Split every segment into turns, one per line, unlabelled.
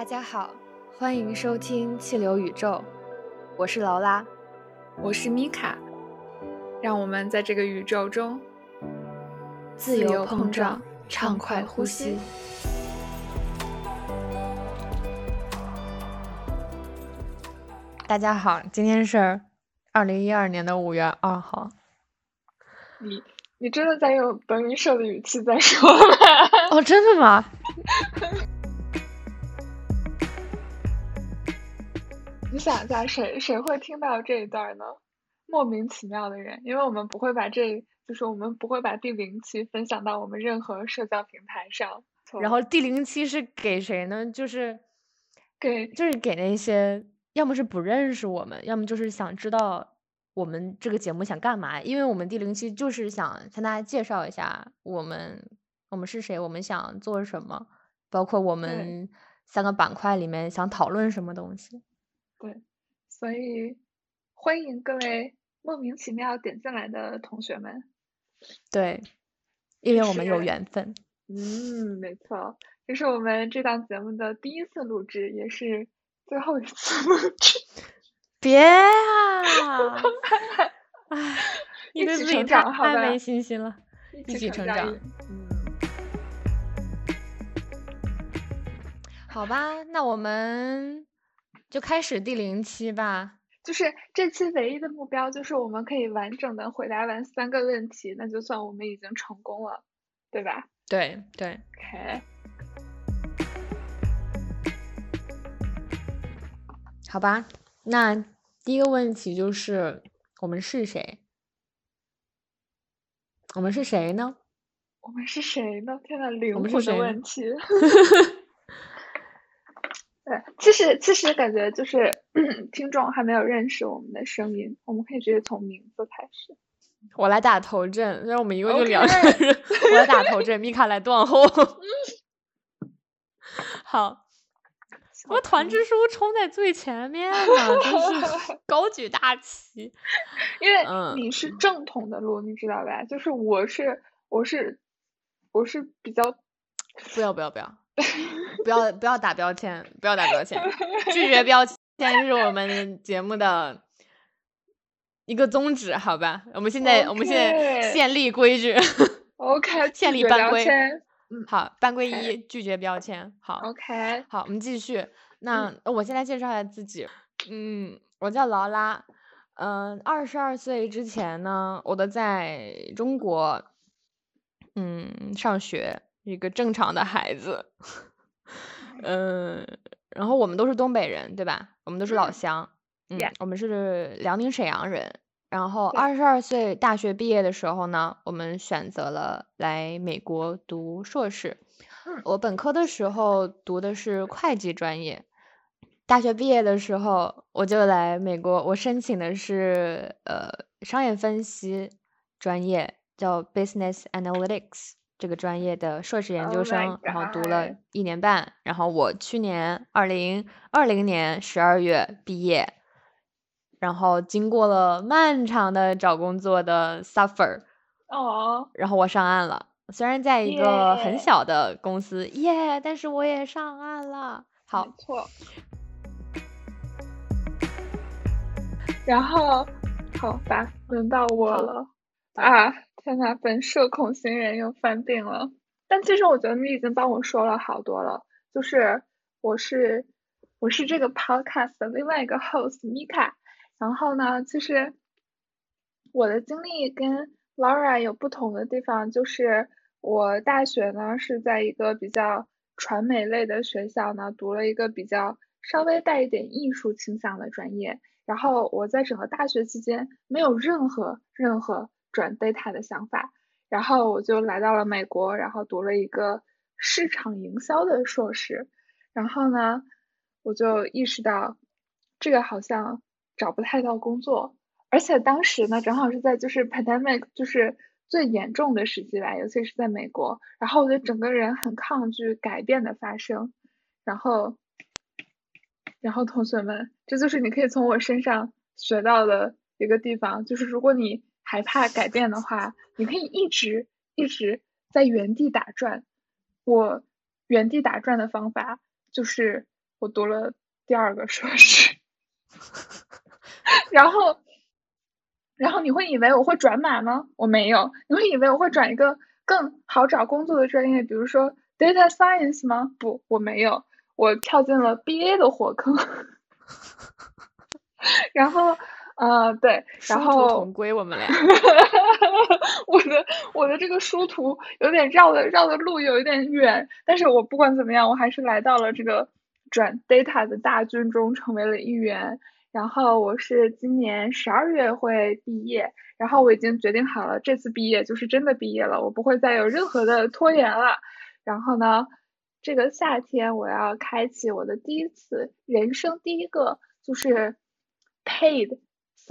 大家好，欢迎收听气流宇宙，我是劳拉，
我是米卡，让我们在这个宇宙中
自由碰撞，畅快呼吸。大家好，今天是二零一二年的五月二号。
你你真的在用德云社的语气在说吗？
哦，真的吗？
想一下，谁谁会听到这一段呢？莫名其妙的人，因为我们不会把这，就是我们不会把第零期分享到我们任何社交平台上。
然后第零期是给谁呢？就是
给，
就是给那些。要么是不认识我们，要么就是想知道我们这个节目想干嘛。因为我们第零期就是想向大家介绍一下我们我们是谁，我们想做什么，包括我们三个板块里面想讨论什么东西。
对，所以欢迎各位莫名其妙点进来的同学们。
对，因为我们有缘分。
嗯，没错，这是我们这档节目的第一次录制，也是。最后一次录制，
别啊！哎，你对自己太没信心了，
一起
成长。好吧，那我们就开始第零期吧。
就是这期唯一的目标，就是我们可以完整的回答完三个问题，那就算我们已经成功了，对吧？
对对。
OK。
好吧，那第一个问题就是我们是谁？我们是谁呢？
我们是谁呢？天呐，灵魂的问题。对，其实其实感觉就是 听众还没有认识我们的声音，我们可以直接从名字开始。
我来打头阵，让我们一共就两个人。我来打头阵，米卡来断后。好。我团支书冲在最前面呢，真是 高举大旗。
因为你是正统的路，你知道吧？就是我是我是我是比较
不要不要不要 不要 不要打标签，不要打标签，拒绝 标签是我们节目的一个宗旨，好吧？我们现在我们现在建立规矩
，OK，
建立班规。
嗯，
好，班规一，拒绝标签。好
，OK，
好，我们继续。那我先来介绍一下自己。嗯，我叫劳拉。嗯，二十二岁之前呢，我都在中国，嗯，上学，一个正常的孩子。嗯，然后我们都是东北人，对吧？我们都是老乡。嗯，我们是辽宁沈阳人。然后二十二岁大学毕业的时候呢，我们选择了来美国读硕士。我本科的时候读的是会计专业，大学毕业的时候我就来美国，我申请的是呃商业分析专业，叫 Business Analytics 这个专业的硕士研究生，然后读了一年半，然后我去年二零二零年十二月毕业。然后经过了漫长的找工作的 suffer，
哦，
然后我上岸了。虽然在一个很小的公司，耶，但是我也上岸了。好，
错。然后，好吧，轮到我了啊！天呐，本社恐新人又犯病了。但其实我觉得你已经帮我说了好多了，就是我是我是这个 podcast 的另外一个 host Mika。然后呢，其实我的经历跟 Laura 有不同的地方，就是我大学呢是在一个比较传媒类的学校呢，读了一个比较稍微带一点艺术倾向的专业。然后我在整个大学期间没有任何任何转 data 的想法，然后我就来到了美国，然后读了一个市场营销的硕士。然后呢，我就意识到这个好像。找不太到工作，而且当时呢，正好是在就是 pandemic 就是最严重的时期吧，尤其是在美国。然后我就整个人很抗拒改变的发生。然后，然后同学们，这就是你可以从我身上学到的一个地方，就是如果你害怕改变的话，你可以一直一直在原地打转。我原地打转的方法就是我读了第二个硕士，然后，然后你会以为我会转码吗？我没有。你会以为我会转一个更好找工作的专业，比如说 data science 吗？不，我没有。我跳进了 BA 的火坑，然后。啊，对，然后
同归我们俩。
我的我的这个殊途有点绕的绕的路有一点远，但是我不管怎么样，我还是来到了这个转 data 的大军中，成为了一员。然后我是今年十二月会毕业，然后我已经决定好了，这次毕业就是真的毕业了，我不会再有任何的拖延了。然后呢，这个夏天我要开启我的第一次人生第一个就是 paid。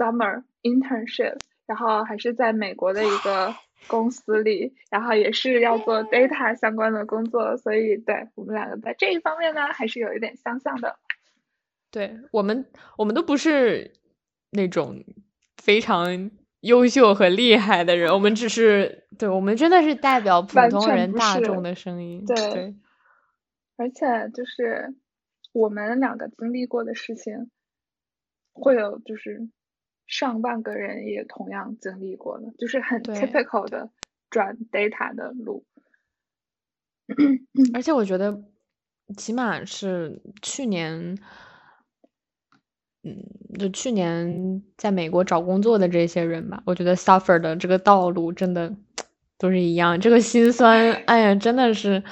Summer internship，然后还是在美国的一个公司里，然后也是要做 data 相关的工作，所以对我们两个在这一方面呢，还是有一点相像的。
对我们，我们都不是那种非常优秀和厉害的人，我们只是，对我们真的是代表普通人大众的声音。
对，而且就是我们两个经历过的事情，会有就是。上万个人也同样经历过了，就是很 typical 的转 data 的路。
而且我觉得，起码是去年，嗯，就去年在美国找工作的这些人吧，我觉得 suffer 的这个道路真的都是一样。这个心酸，哎呀，真的是，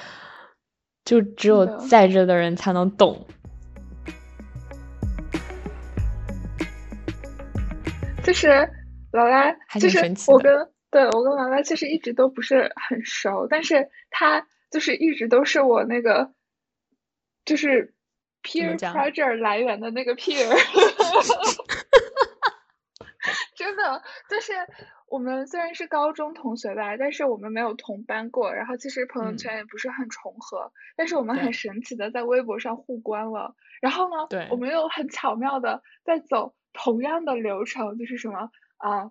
就只有在这的人才能懂。
就是劳拉，就是我跟对我跟劳拉其实一直都不是很熟，但是他就是一直都是我那个就是 peer pressure 来源的那个 peer，真的就是我们虽然是高中同学吧，但是我们没有同班过，然后其实朋友圈也不是很重合，但是我们很神奇的在微博上互关了，然后呢，我们又很巧妙的在走。同样的流程就是什么啊？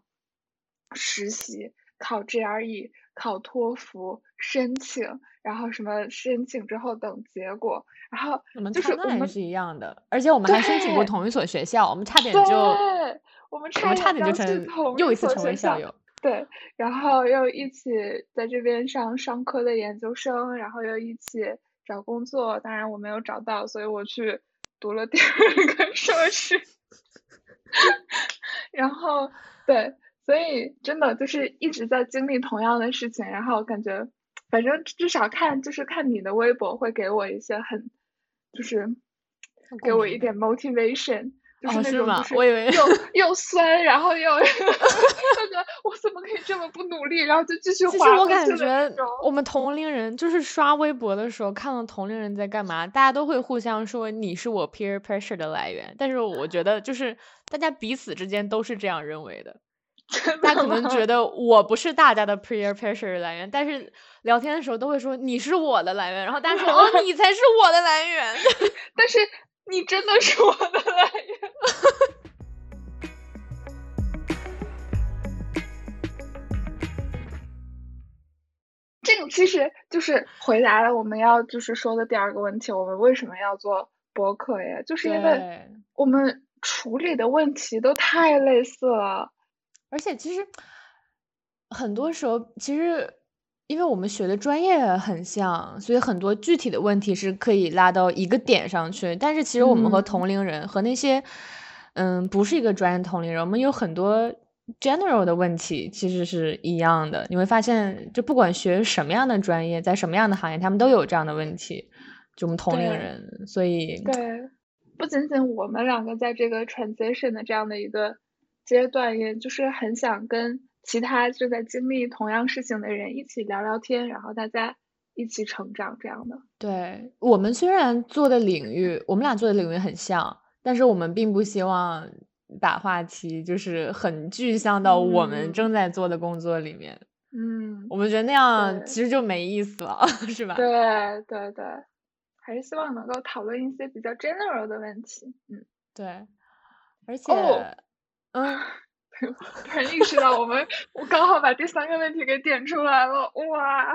实习、考 GRE、考托福、申请，然后什么申请之后等结果，然后就是我
们是一样的，而且我们还申请过同一所学校，我们差点就
我们
差点就成又一次成为
校
友。
对，然后又一起在这边上商科的研究生，然后又一起找工作。当然我没有找到，所以我去读了第二个硕士。然后，对，所以真的就是一直在经历同样的事情，然后感觉，反正至少看就是看你的微博会给我一些很，就是给我一点 motivation。就是那种，
我以为
又又酸，然后又，觉得我怎么可以这么不努力，然后就继续。
其实我感觉我们同龄人就是刷微博的时候，看到同龄人在干嘛，大家都会互相说你是我 peer pressure 的来源。但是我觉得就是大家彼此之间都是这样认为的。大家可能觉得我不是大家的 peer pressure 来源，但是聊天的时候都会说你是我的来源，然后大家说哦你才是我的来源。
但是。你真的是我的来源，这个其实就是回答了我们要就是说的第二个问题：我们为什么要做博客呀？就是因为我们处理的问题都太类似了，
而且其实很多时候其实。因为我们学的专业很像，所以很多具体的问题是可以拉到一个点上去。但是其实我们和同龄人和那些，嗯，不是一个专业同龄人，我们有很多 general 的问题其实是一样的。你会发现，就不管学什么样的专业，在什么样的行业，他们都有这样的问题。就我们同龄人，所以
对，不仅仅我们两个在这个 transition 的这样的一个阶段，也就是很想跟。其他正在经历同样事情的人一起聊聊天，然后大家一起成长，这样的。
对我们虽然做的领域，我们俩做的领域很像，但是我们并不希望把话题就是很具象到我们正在做的工作里面。
嗯，
我们觉得那样其实就没意思了，是吧？
对对对，还是希望能够讨论一些比较 general 的问题。嗯，
对，而且，
嗯。突然意识到，我们我刚好把第三个问题给点出来了，哇！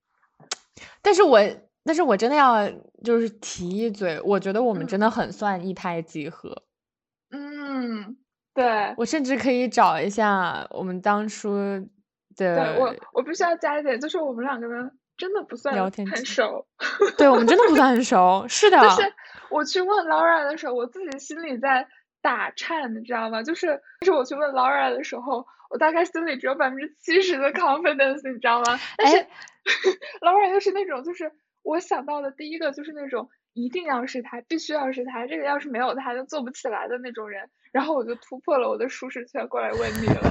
但是我但是我真的要就是提一嘴，我觉得我们真的很算一拍即合。
嗯，对，
我甚至可以找一下我们当初的。
我我必须要加一点，就是我们两个人真的不算
聊天
很熟。
对，我们真的不算很熟。是的。
就是我去问 Laura 的时候，我自己心里在打颤，你知道吗？就是就是我去问 Laura 的时候，我大概心里只有百分之七十的 confidence，你知道吗？但是 Laura 又是那种，就是我想到的第一个就是那种。一定要是他，必须要是他，这个要是没有他就做不起来的那种人。然后我就突破了我的舒适圈过来问你了。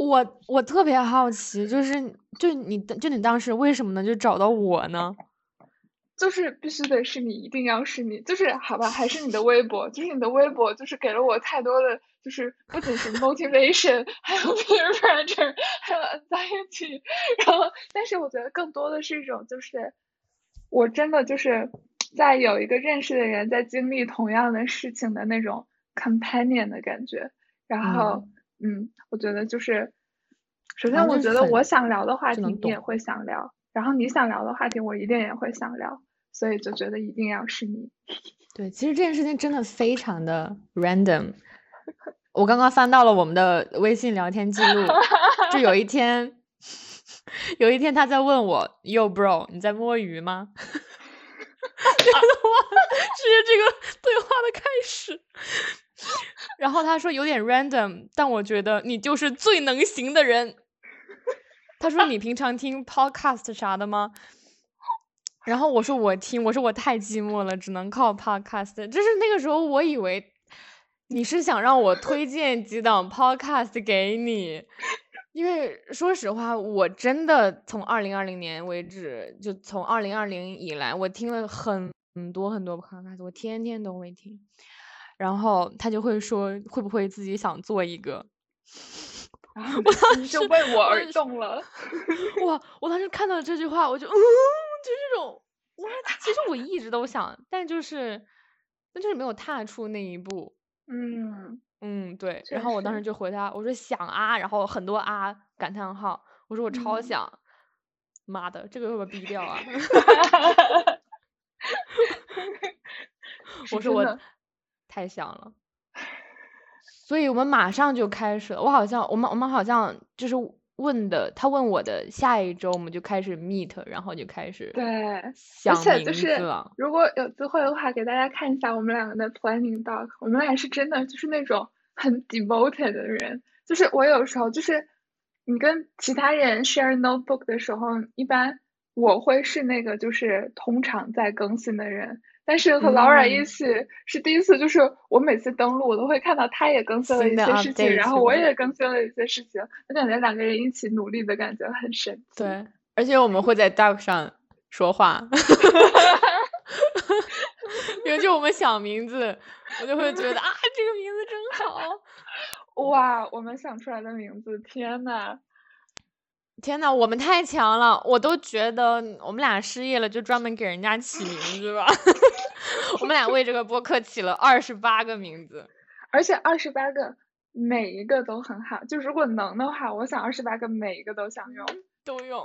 我我特别好奇，就是就你就你当时为什么呢？就找到我呢？
就是必须得是你，一定要是你。就是好吧，还是你的微博，就是你的微博，就是给了我太多的，就是不仅是 motivation，还有 peer pressure，还有 anxiety。然后，但是我觉得更多的是一种，就是我真的就是。在有一个认识的人在经历同样的事情的那种 companion 的感觉，然后，嗯，我觉得就是，首先我觉得我想聊的话题你也会想聊，然后你想聊的话题我一定也会想聊，所以就觉得一定要是你。
对，其实这件事情真的非常的 random。我刚刚翻到了我们的微信聊天记录，就有一天，有一天他在问我，Yo bro，你在摸鱼吗？哈哈直接这个对话的开始，然后他说有点 random，但我觉得你就是最能行的人。他说你平常听 podcast 啥的吗？然后我说我听，我说我太寂寞了，只能靠 podcast。就是那个时候，我以为你是想让我推荐几档 podcast 给你。因为说实话，我真的从二零二零年为止，就从二零二零以来，我听了很多很多 podcast，我天天都会听。然后他就会说，会不会自己想做一个？
我当时就为我而动了。
哇！我当时看到这句话，我就嗯，就这种哇！其实我一直都想，但就是，但就是没有踏出那一步。
嗯。
嗯，对，然后我当时就回他，我说想啊，然后很多啊感叹号，我说我超想，妈的，这个会不会逼掉啊？我说我太想了，所以我们马上就开始了。我好像我们我们好像就是问的，他问我的下一周我们就开始 meet，然后就开始
对
想
名字了。如果有机会的话，给大家看一下我们两个的 planning doc，我们俩是真的就是那种。很 devoted 的人，就是我有时候就是你跟其他人 share notebook 的时候，一般我会是那个就是通常在更新的人，但是和老冉一起是第一次，就是我每次登录我都会看到他也更新了一些事情，然后我也更新了一些事情，我感觉两个人一起努力的感觉很神奇。
对，而且我们会在 doc 上说话。因为就我们想名字，我就会觉得啊，这个名字真好，
哇！我们想出来的名字，天呐，
天呐，我们太强了！我都觉得我们俩失业了，就专门给人家起名字吧。我们俩为这个播客起了二十八个名字，
而且二十八个每一个都很好。就如果能的话，我想二十八个每一个都想用，
都用。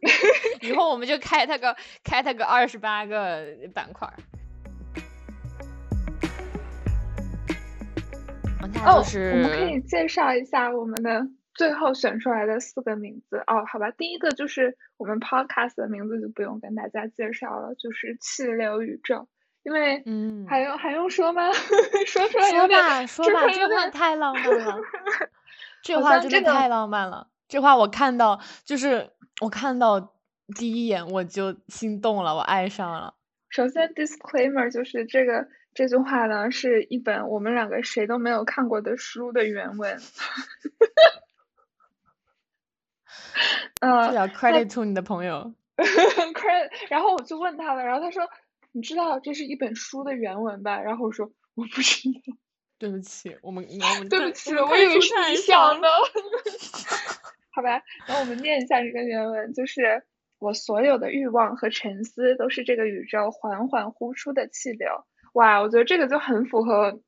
以后我们就开它个开它个二十八个板块。
哦，我们可以介绍一下我们的最后选出来的四个名字哦。好吧，第一个就是我们 podcast 的名字就不用跟大家介绍了，就是气流宇宙。因为嗯，还用还用说吗？说出来有
点说吧，这话太浪漫了。这话真的太浪漫了。这话我看到就是我看到第一眼我就心动了，我爱上了。
首先 disclaimer 就是这个。这句话呢，是一本我们两个谁都没有看过的书的原文。
嗯，要 credit to 你的朋友。
credit，然后我就问他了，然后他说：“你知道这是一本书的原文吧？”然后我说：“我不知道。”
对不起，我们
对不起，我以为是你想的。好吧，然后我们念一下这个原文，就是我所有的欲望和沉思都是这个宇宙缓缓呼出的气流。哇，我觉得这个就很符合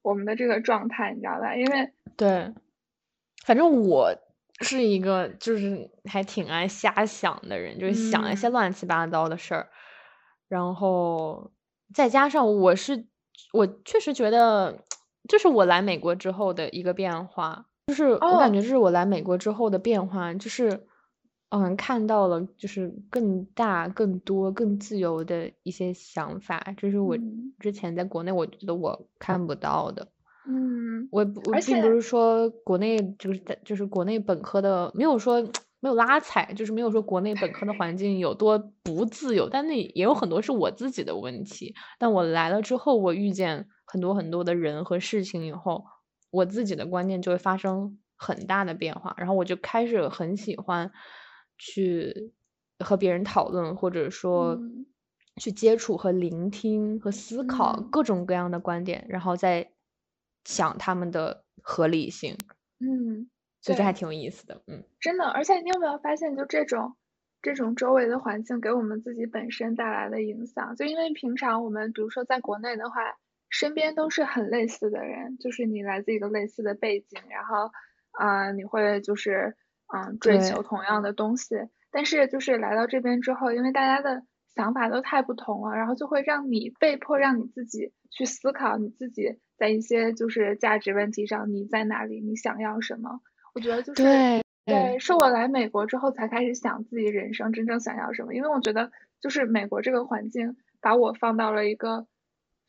我们的这个状态，你知道吧？因为
对，反正我是一个就是还挺爱瞎想的人，就是想一些乱七八糟的事儿。然后再加上我是我确实觉得，这是我来美国之后的一个变化，就是我感觉这是我来美国之后的变化，就是嗯看到了就是更大、更多、更自由的一些想法，这是我之前在国内我觉得我看不到的。
嗯，
我我并不是说国内就是在就是国内本科的没有说没有拉踩，就是没有说国内本科的环境有多不自由，但那也有很多是我自己的问题。但我来了之后，我遇见很多很多的人和事情以后，我自己的观念就会发生很大的变化，然后我就开始很喜欢去和别人讨论，或者说去接触和聆听和思考各种各样的观点，然后再。想他们的合理性，
嗯，
所以这还挺有意思的，嗯，
真的。而且你有没有发现，就这种这种周围的环境给我们自己本身带来的影响？就因为平常我们比如说在国内的话，身边都是很类似的人，就是你来自一个类似的背景，然后啊，你会就是嗯追求同样的东西。但是就是来到这边之后，因为大家的想法都太不同了，然后就会让你被迫让你自己去思考你自己。在一些就是价值问题上，你在哪里？你想要什么？我觉得就是
对
对，是我来美国之后才开始想自己人生真正想要什么。因为我觉得就是美国这个环境把我放到了一个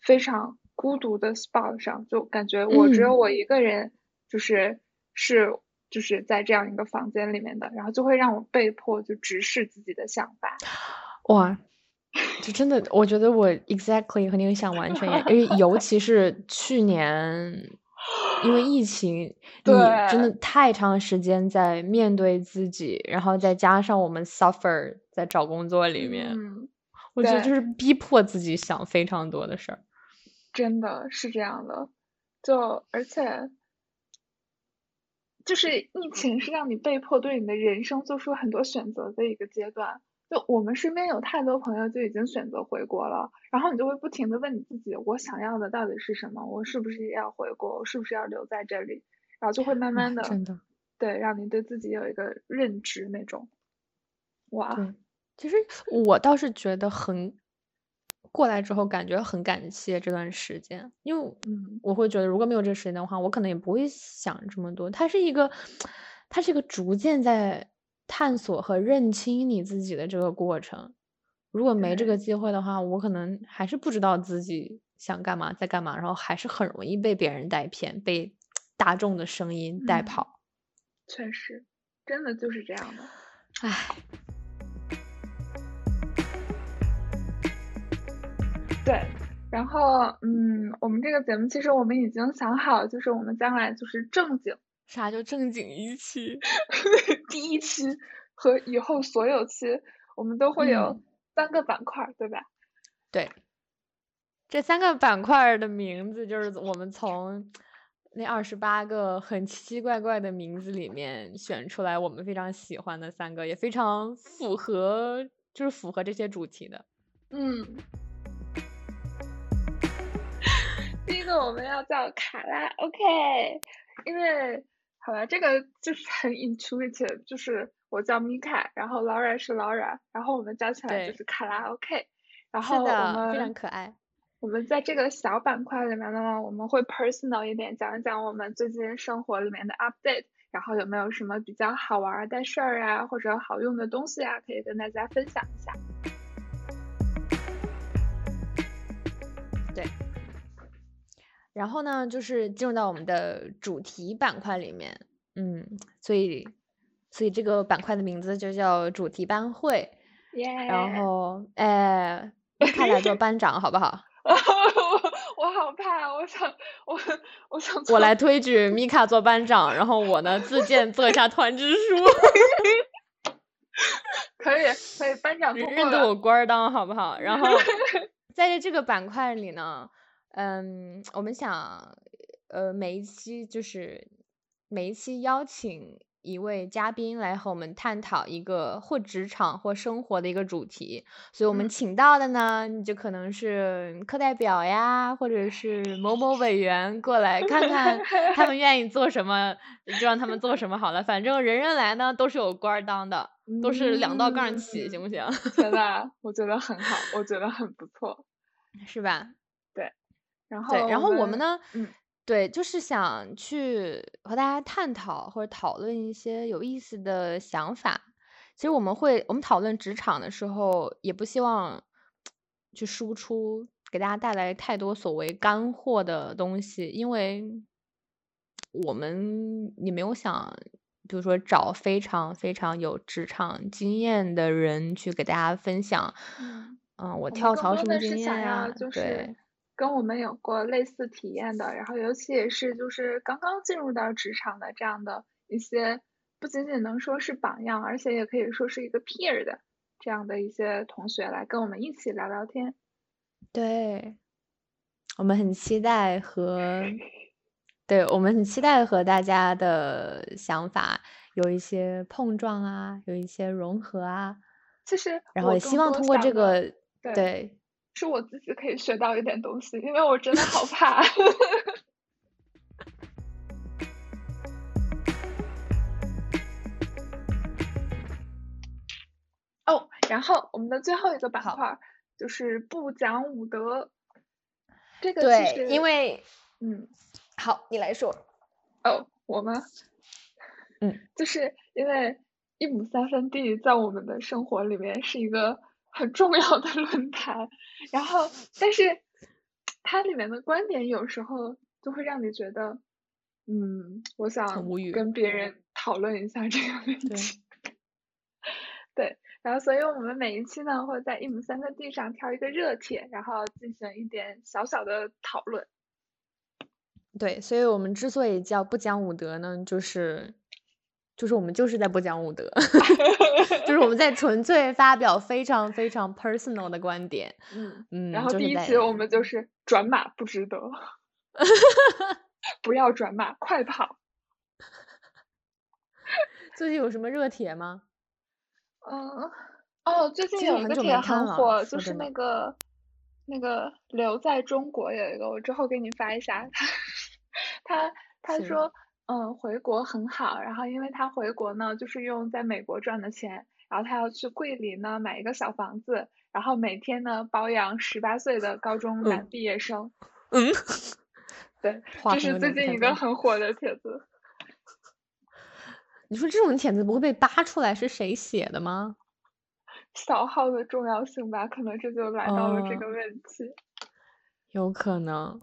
非常孤独的 spot 上，就感觉我只有我一个人，就是是就是在这样一个房间里面的，然后就会让我被迫就直视自己的想法。
哇！就真的，我觉得我 exactly 和你想完全一样，因为 尤其是去年，因为疫情，你真的太长时间在面对自己，然后再加上我们 suffer 在找工作里面，我觉得就是逼迫自己想非常多的事儿。
真的是这样的，就而且就是疫情是让你被迫对你的人生做出很多选择的一个阶段。就我们身边有太多朋友就已经选择回国了，然后你就会不停的问你自己，我想要的到底是什么？我是不是也要回国？我是不是要留在这里？然后就会慢慢的，
真的，
对，让你对自己有一个认知那种。哇，
其实我倒是觉得很，过来之后感觉很感谢这段时间，因为嗯，我会觉得如果没有这个时间的话，我可能也不会想这么多。它是一个，它是一个逐渐在。探索和认清你自己的这个过程，如果没这个机会的话，我可能还是不知道自己想干嘛，在干嘛，然后还是很容易被别人带偏，被 大众的声音带跑。
确实，真的就是这样的。
唉，
对，然后嗯，我们这个节目其实我们已经想好，就是我们将来就是正经。
啥叫正经一期？
第一期和以后所有期，我们都会有三个板块，对吧？
对，这三个板块的名字就是我们从那二十八个很奇奇怪怪的名字里面选出来，我们非常喜欢的三个，也非常符合，就是符合这些主题的。
嗯，第一个我们要叫卡拉 OK，因为。好吧，这个就是很 intuitive，就是我叫米卡，然后 Laura 是 Laura，然后我们加起来就是卡拉 OK，然后我们
非常可爱。
我们在这个小板块里面呢，我们会 personal 一点，讲一讲我们最近生活里面的 update，然后有没有什么比较好玩的事儿啊，或者好用的东西啊，可以跟大家分享一下。
对。然后呢，就是进入到我们的主题板块里面，嗯，所以，所以这个板块的名字就叫主题班会。然后，哎，他俩做班长好不好？
我好怕，我想，我我想，
我来推举米卡做班长，然后我呢自荐做一下团支书。
可以，可以，班长
认得我官儿当好不好？然后，在这个板块里呢。嗯，我们想，呃，每一期就是每一期邀请一位嘉宾来和我们探讨一个或职场或生活的一个主题，所以我们请到的呢，就可能是课代表呀，或者是某某委员过来看看 他们愿意做什么，就让他们做什么好了。反正人人来呢都是有官当的，都是两道杠起，行不行？
天呐，我觉得很好，我觉得很不错，
是吧？
对，然后
对，然后我
们
们呢，
嗯
对，就是想去和大家探讨或者讨论一些有意思的想法。其实我们会，我们讨论职场的时候，也不希望去输出给大家带来太多所谓干货的东西，因为我们也没有想，比如说找非常非常有职场经验的人去给大家分享，
嗯，
嗯，我跳槽什么经验呀，
就是
对。
跟我们有过类似体验的，然后尤其也是就是刚刚进入到职场的这样的一些，不仅仅能说是榜样，而且也可以说是一个 peer 的这样的一些同学来跟我们一起聊聊天。
对，我们很期待和，对，我们很期待和大家的想法有一些碰撞啊，有一些融合啊，
其实
然后也希望通过这个，
对，
对，
是我自己可以学到一点东西，因为我真的好怕。哦，然后我们的最后一个板，块儿就是不讲武德，这个其
对，因，为，
嗯，
好，你来说，
哦，我吗？
嗯，
就是因为一亩三分地在我们的生活里面是一个很重要的论坛，然后但是它里面的观点有时候就会让你觉得，嗯，我想，跟别人讨论一下这个问
对，
题。对，然后所以我们每一期呢会在一亩三分地上挑一个热帖，然后进行一点小小的讨论。
对，所以我们之所以叫不讲武德呢，就是，就是我们就是在不讲武德，就是我们在纯粹发表非常非常 personal 的观点，
嗯嗯，然
嗯，
后第一期我们就是转码不值得，不要转码，快跑。
最近有什么热帖吗？
嗯，哦，最近有一个帖很火，就是那个那个留在中国有一个，我之后给你发一下。他 他
他，
说，嗯，回国很好，然后因为他回国呢，就是用在美国赚的钱，然后他要去桂林呢买一个小房子，然后每天呢包养十八岁的高中男
嗯
毕业生。
嗯，
对，这是最近一个。很火的帖子。
你说这种帖子不会被扒出来是谁写的吗？
小号的重要性吧，可能这就来到了这个
哦，
问题。
有可能，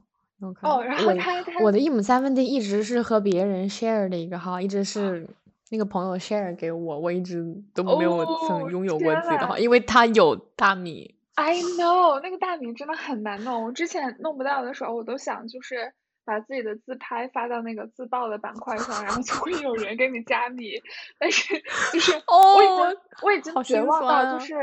哦，然后
我
他他
我的一亩三分地一直是和别人 share 的一个号，一直是那个朋友 share 给我，我一直都没有曾
哦，
拥有过自己的号，
呐
因为他有大米。
I know 那个大米真的很难弄，我之前弄不到的时候，我都想就是把自己的自拍发到那个自爆的板块上，然后就会有人给你加米，但是就是我已经
哦，
我已经
好
绝望到！就是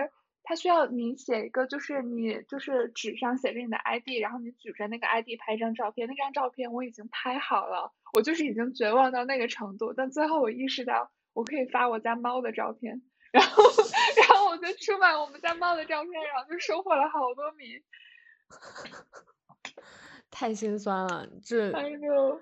它需要你写一个，就是你就是纸上写着你的 ID，然后你举着那个 ID 拍一张照片，那张照片我已经拍好了，我就是已经绝望到那个程度，但最后我意识到我可以发我家猫的照片，然后 然后我就出卖我们家猫的照片，然后就收获了好多米。
太心酸了，这
哎呦，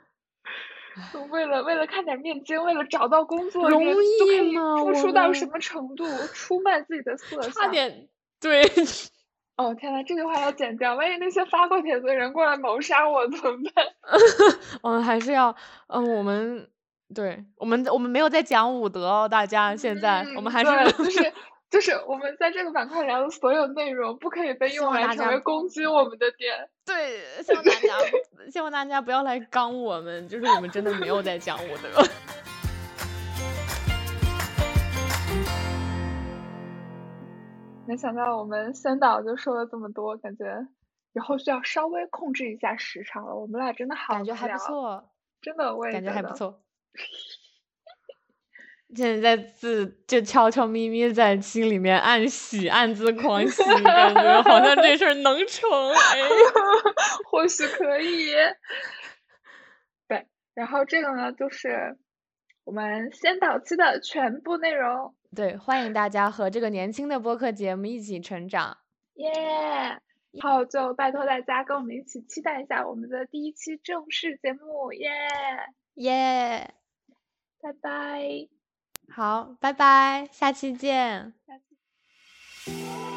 为了为了看点面筋，为了找到工作，
容易吗？
付出到什么程度？出卖自己的色相差。
点对，
哦天呐，这句话要剪掉，万一那些发过帖子的人过来谋杀我怎么办？
嗯，还是要，嗯，我们对我们我们没有在讲武德哦，大家现在我们
嗯，
还
对，
是
就是就是我们在这个板块聊的所有内容，不可以被用来成为攻击我们的点。
对，希望大家 希望大家不要来刚我们，就是我们真的没有在讲武德。
没想到我们先导就说了这么多，感觉以后需要稍微控制一下时长了。我们俩真的好
感觉还不，错，
真的我也
感觉
觉得。
还不错。现在在自就悄悄咪咪在心里面暗喜，暗自狂喜，感觉好像这事儿能成。哎，
或许可以。对，然后这个呢，就是我们先导期的全部内容。
对，欢迎大家和这个年轻的播客节目一起成长。
耶！然后就拜托大家跟我们一起期待一下我们的第一期正式节目。耶！
耶！
拜拜。
好，拜拜，下期见。
下期。